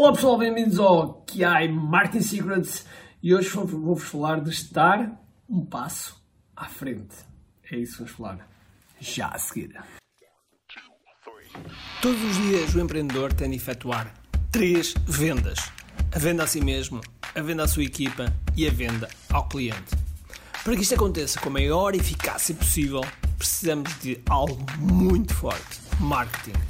Olá pessoal, bem-vindos ao QI Marketing Secrets e hoje vou-vos falar de estar um passo à frente. É isso que vamos falar já a seguir. Todos os dias o empreendedor tem de efetuar três vendas: a venda a si mesmo, a venda à sua equipa e a venda ao cliente. Para que isto aconteça com a maior eficácia possível, precisamos de algo muito forte: marketing.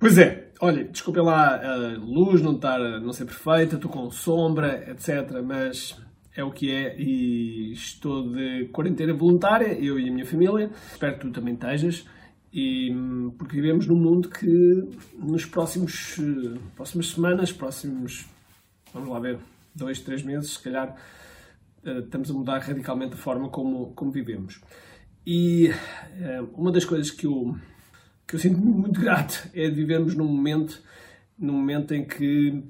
Pois é, olha, desculpem lá a luz não estar, não ser perfeita, estou com sombra, etc, mas é o que é e estou de quarentena voluntária, eu e a minha família, espero que tu também estejas, e, porque vivemos num mundo que nos próximos próximas semanas, próximos, vamos lá ver, dois, três meses, se calhar eh, estamos a mudar radicalmente a forma como, como vivemos. E eh, uma das coisas que eu que eu sinto-me muito grato é de vivermos num momento, num momento em que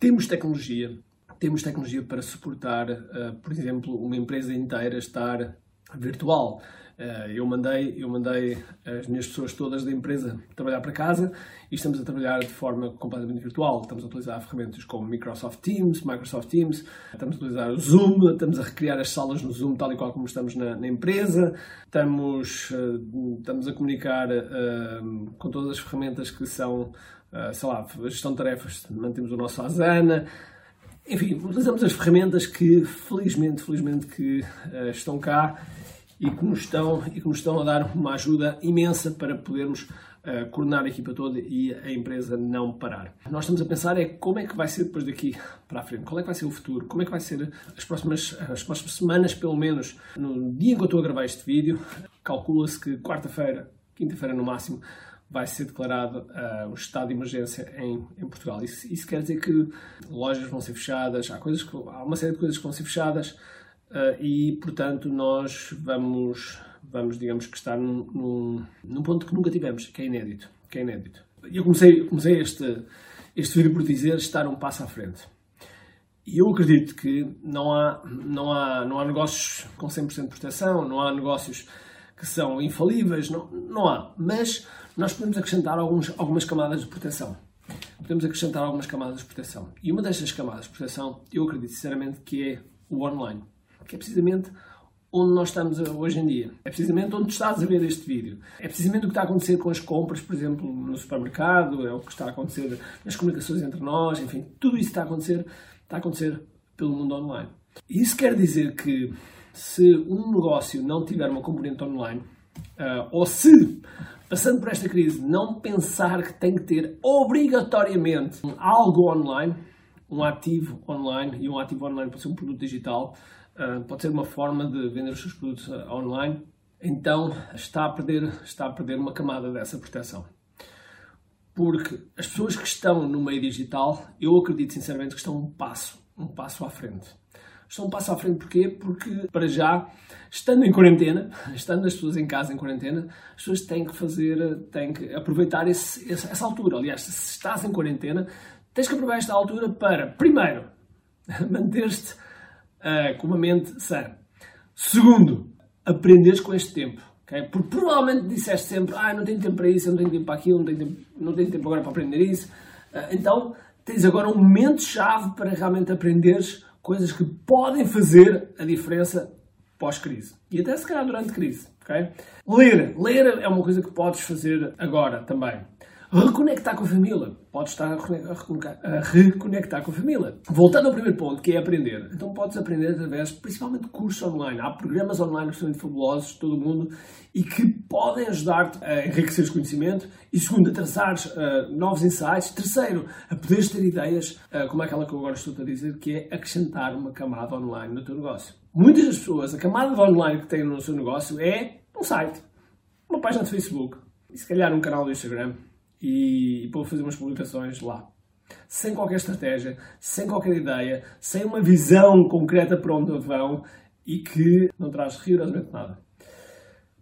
temos tecnologia, temos tecnologia para suportar, uh, por exemplo, uma empresa inteira estar virtual. Eh, eu mandei, eu mandei as minhas pessoas todas da empresa trabalhar para casa e estamos a trabalhar de forma completamente virtual. Estamos a utilizar ferramentas como Microsoft Teams, Microsoft Teams, estamos a utilizar o Zoom, estamos a recriar as salas no Zoom tal e qual como estamos na, na empresa, estamos, uh, estamos a comunicar uh, com todas as ferramentas que são, sei lá, gestão de tarefas, mantemos o nosso Asana, enfim, utilizamos as ferramentas que felizmente, felizmente que estão cá e que nos estão, e que nos estão a dar uma ajuda imensa para podermos uh, coordenar a equipa toda e a empresa não parar. Nós estamos a pensar é como é que vai ser depois daqui para a frente, qual é que vai ser o futuro, como é que vai ser as próximas, as próximas semanas, pelo menos, no dia em que eu estou a gravar este vídeo, calcula-se que quarta-feira, quinta-feira no máximo, vai ser declarado uh, o estado de emergência em, em Portugal. Isso, isso, quer dizer que lojas vão ser fechadas, há, coisas que, há uma série de coisas que vão ser fechadas, Uh, e, portanto, nós vamos, vamos digamos que estar num, num, num, ponto que nunca tivemos, que é inédito. Que é inédito. Eu comecei, comecei este, este vídeo por dizer estar um passo à frente. E eu acredito que não há, não há, não há negócios com 100% de proteção, não há negócios que são infalíveis, não, não há. Mas nós podemos acrescentar alguns, algumas camadas de proteção. Podemos acrescentar algumas camadas de proteção. E uma destas camadas de proteção, eu acredito sinceramente que é o online que é precisamente onde nós estamos hoje em dia. É precisamente onde estás a ver este vídeo. É precisamente o que está a acontecer com as compras, por exemplo, no supermercado, é o que está a acontecer nas comunicações entre nós, enfim, tudo isso está a acontecer, está a acontecer pelo mundo online. Isso quer dizer que se um negócio não tiver uma componente online, uh, ou se, passando por esta crise, não pensar que tem que ter obrigatoriamente algo online, um ativo online, e um ativo online pode ser um produto digital, ah, pode ser uma forma de vender os seus produtos ah, online, então está a perder, está a perder uma camada dessa proteção. Porque as pessoas que estão no meio digital, eu acredito sinceramente que estão um passo, um passo à frente. Estão um passo à frente porquê? Porque, para já, estando em quarentena, estando as pessoas em casa em quarentena, as pessoas têm que fazer, têm que aproveitar esse, essa altura. Aliás, se estás em quarentena, tens que aproveitar esta altura para, primeiro, manter-te uh, com uma mente sã. Segundo, aprenderes com este tempo. Okay? Porque provavelmente disseste sempre, ah, não tenho tempo para isso, não tenho tempo para aquilo, não tenho tempo, não tenho tempo agora para aprender isso. Uh, então, tens agora um momento-chave para realmente aprenderes coisas que podem fazer a diferença pós-crise. E até se calhar durante crise. Okay? Ler. Ler é uma coisa que podes fazer agora também. Reconectar com a família. Podes estar a reconectar com a família. Voltando ao primeiro ponto, que é aprender. Então podes aprender através, principalmente, de cursos online. Há programas online absolutamente fabulosos de todo o mundo e que podem ajudar-te a enriquecer o conhecimento. E segundo, a traçares uh, novos insights. Terceiro, a poderes ter ideias, uh, como aquela que eu agora estou a dizer, que é acrescentar uma camada online no teu negócio. Muitas das pessoas, a camada online que têm no seu negócio é um site, uma página de Facebook e se calhar um canal do Instagram e, para fazer umas publicações lá. sem qualquer estratégia, sem qualquer ideia, sem uma visão concreta para onde vão e que não traz rigorosamente nada.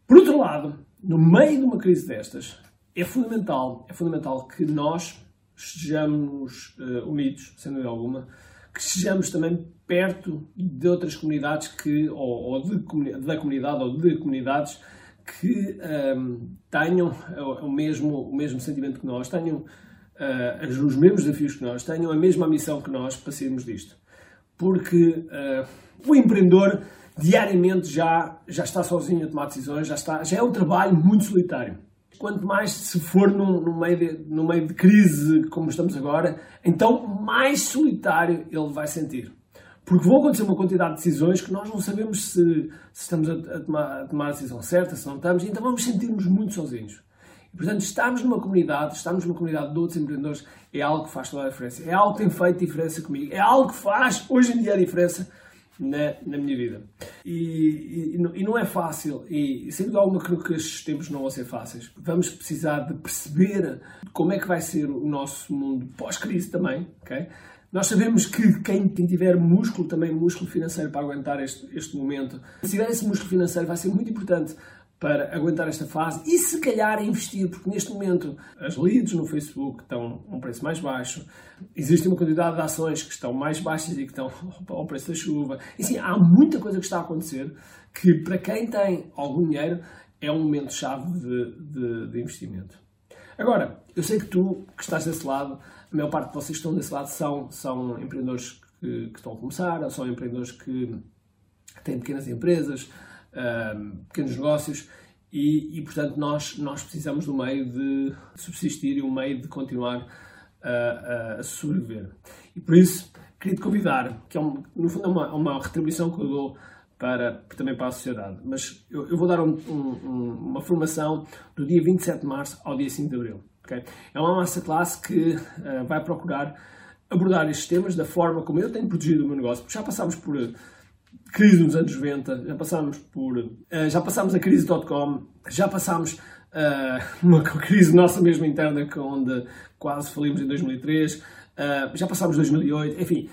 Por outro lado, no meio de uma crise destas, é fundamental, é fundamental que nós estejamos uh, unidos, sem dúvida alguma, que estejamos também perto de outras comunidades que, ou, ou de, da comunidade ou de comunidades que um, tenham o mesmo, o mesmo sentimento que nós, tenham uh, os mesmos desafios que nós, tenham a mesma missão que nós para sairmos disto. Porque uh, o empreendedor diariamente já, já está sozinho a tomar decisões, já, está, já é um trabalho muito solitário. Quanto mais se for num, no, meio de, no meio de crise como estamos agora, então mais solitário ele vai sentir. Porque vão acontecer uma quantidade de decisões que nós não sabemos se, se estamos a, a, tomar, a, tomar, a decisão certa, se não estamos, então vamos sentir-nos muito sozinhos. E, portanto, estarmos numa comunidade, estarmos numa comunidade de outros empreendedores, é algo que faz toda a diferença. É algo que tem feito diferença comigo. É algo que faz, hoje em dia, a diferença na, na minha vida. E, e, e, não é fácil, e sem dúvida alguma creio que estes tempos não vão ser fáceis. Vamos precisar de perceber como é que vai ser o nosso mundo pós-crise também, ok? Nós sabemos que quem, quem, tiver músculo, também músculo financeiro para aguentar este, este momento, se tiver esse músculo financeiro vai ser muito importante para aguentar esta fase e se calhar investir, porque neste momento as leads no Facebook estão a um preço mais baixo, existe uma quantidade de ações que estão mais baixas e que estão ao preço da chuva. E sim, há muita coisa que está a acontecer que para quem tem algum dinheiro é um momento chave de, de, de investimento. Agora, eu sei que tu que estás desse lado, a maior parte de vocês que estão desse lado são, são empreendedores que, que estão a começar, ou são empreendedores que têm pequenas empresas, pequenos negócios e, e, portanto, nós, nós precisamos do meio de subsistir e um meio de continuar a, a sobreviver. E por isso, queria te convidar, que é um, no fundo é uma, uma retribuição que eu dou para, também para a sociedade, mas eu, eu vou dar um, um, uma formação do dia 27 de março ao dia 5 de abril. Okay? É uma masterclass que uh, vai procurar abordar estes temas da forma como eu tenho protegido o meu negócio. Já passámos por crise nos anos 90, já passámos por. Uh, já passámos a crise .com, já passámos uma crise nossa mesmo interna, onde quase falimos em 2003, uh, eh, já passámos 2008, enfim.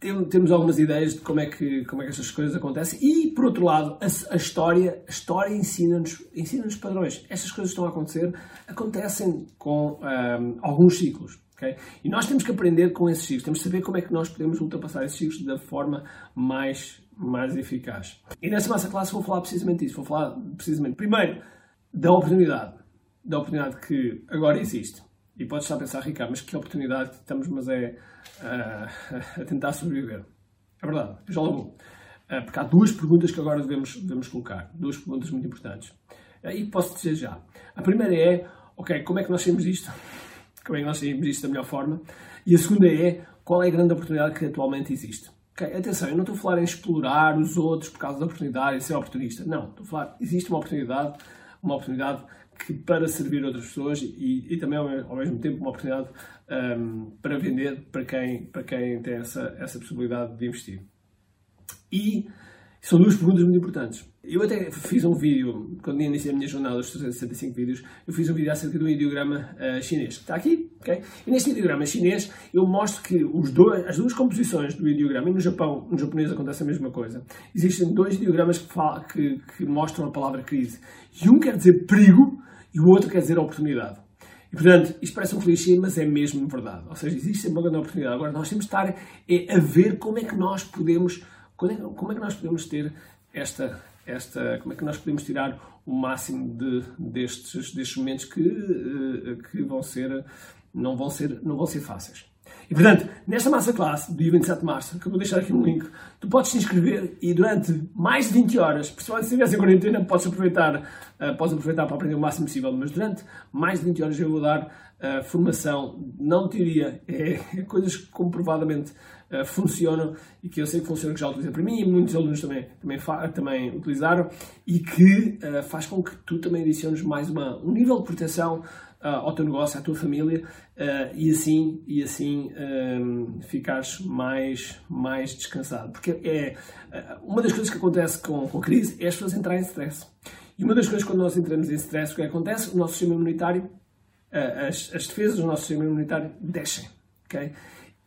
Tem, temos algumas ideias de como é que, como é que estas coisas acontecem e, por outro lado, a, a história, a história ensina-nos ensina padrões. Estas coisas estão a acontecer, acontecem com um, alguns ciclos. Okay? E nós temos que aprender com esses ciclos, temos que saber como é que nós podemos ultrapassar esses ciclos da forma mais, mais eficaz. E nessa massa classe vou falar precisamente disso, vou falar precisamente, primeiro, da oportunidade, da oportunidade que agora existe. E podes estar a pensar, Ricardo, mas que oportunidade que estamos, mas é uh, a tentar sobreviver. É verdade, já logo. Uh, porque há duas perguntas que agora devemos, devemos colocar, duas perguntas muito importantes. Uh, e posso dizer já. A primeira é, ok, como é que nós temos isto? como é que nós saímos disto da melhor forma. E a segunda é qual é a grande oportunidade que atualmente existe. Okay? Atenção, eu não estou a falar em explorar os outros por causa da oportunidade e ser oportunista. Não, estou a falar, existe uma oportunidade, uma oportunidade que para servir outras pessoas e, e também ao, mesmo tempo uma oportunidade um, para vender para quem, para quem tem essa, essa possibilidade de investir. E são duas perguntas muito importantes. Eu até fiz um vídeo, quando iniciei a minha jornada dos 365 vídeos, eu fiz um vídeo acerca do ideograma uh, chinês. Está aqui, ok? E neste ideograma chinês eu mostro que os dois, as duas composições do ideograma, e no Japão, no japonês acontece a mesma coisa, existem dois ideogramas que, fala, que, que mostram a palavra crise. E um quer dizer perigo e o outro quer dizer oportunidade. E, portanto, isto parece um clichê, mas é mesmo verdade. Ou seja, existe uma grande oportunidade. Agora, nós temos de estar é, a ver como é que nós podemos é, como é que nós podemos ter esta, esta, como é que nós podemos tirar o máximo de, destes, destes momentos que, eh, que vão ser, não vão ser, não vão ser fáceis. E portanto, nesta massa classe, do dia 27 de março, que eu vou deixar aqui um link, tu podes te inscrever e durante mais de 20 horas, principalmente se estiveres em quarentena, podes aproveitar, uh, podes aproveitar para aprender o máximo possível, mas durante mais de 20 horas eu vou dar uh, formação, não teoria, é, é coisas que comprovadamente uh, funcionam e que eu sei que funcionam, que já utilizei para mim e muitos alunos também, também, também utilizaram e que faz com que tu também adiciones mais uma, um nível de proteção ao teu negócio, à tua família uh, e assim, e assim um, ficares mais, mais descansado. Porque é uma das coisas que acontece com, com a crise é as pessoas entrarem em stress. E uma das coisas quando nós entramos em stress, o que acontece? O nosso sistema imunitário, as, as defesas do nosso sistema imunitário descem. ok?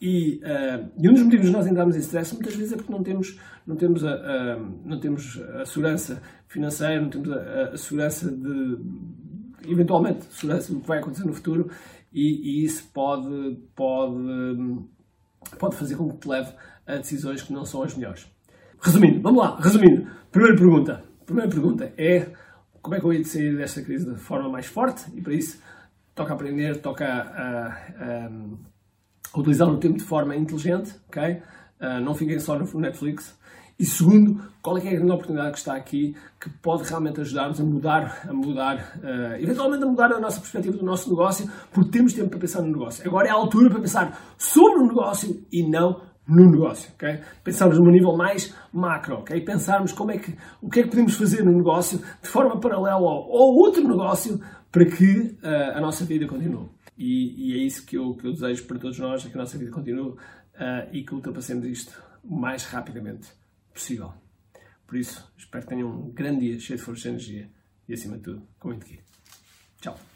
E, uh, e, um dos motivos de nós entrarmos em stress muitas vezes é porque não temos, não temos, a, a não temos a segurança financeira, não temos a, a segurança de, eventualmente, segurança do que vai acontecer no futuro e, e, isso pode, pode, pode fazer com que te leve a decisões que não são as melhores. Resumindo, vamos lá, resumindo. Primeira pergunta. Primeira pergunta é como é que eu ia sair desta crise de forma mais forte e para isso toca aprender, toca a, a, a utilizar o tempo de forma inteligente, ok? Uh, não fiquem só no Netflix. E segundo, qual é, é a grande oportunidade que está aqui que pode realmente ajudar-nos a mudar, a mudar, uh, eventualmente a mudar a nossa perspectiva do nosso negócio, porque temos tempo para pensar no negócio. Agora é a altura para pensar sobre o negócio e não no negócio, ok? Pensarmos num nível mais macro, ok? Pensarmos como é que, o que é que podemos fazer no negócio de forma paralela ao, ao outro negócio para que uh, a nossa vida continue. E, e, é isso que eu, que eu desejo para todos nós, é que a nossa vida continue uh, e que ultrapassemos isto mais rapidamente possível. Por isso, espero que tenham um grande dia cheio de força e energia e, acima de tudo, com muito. Tchau.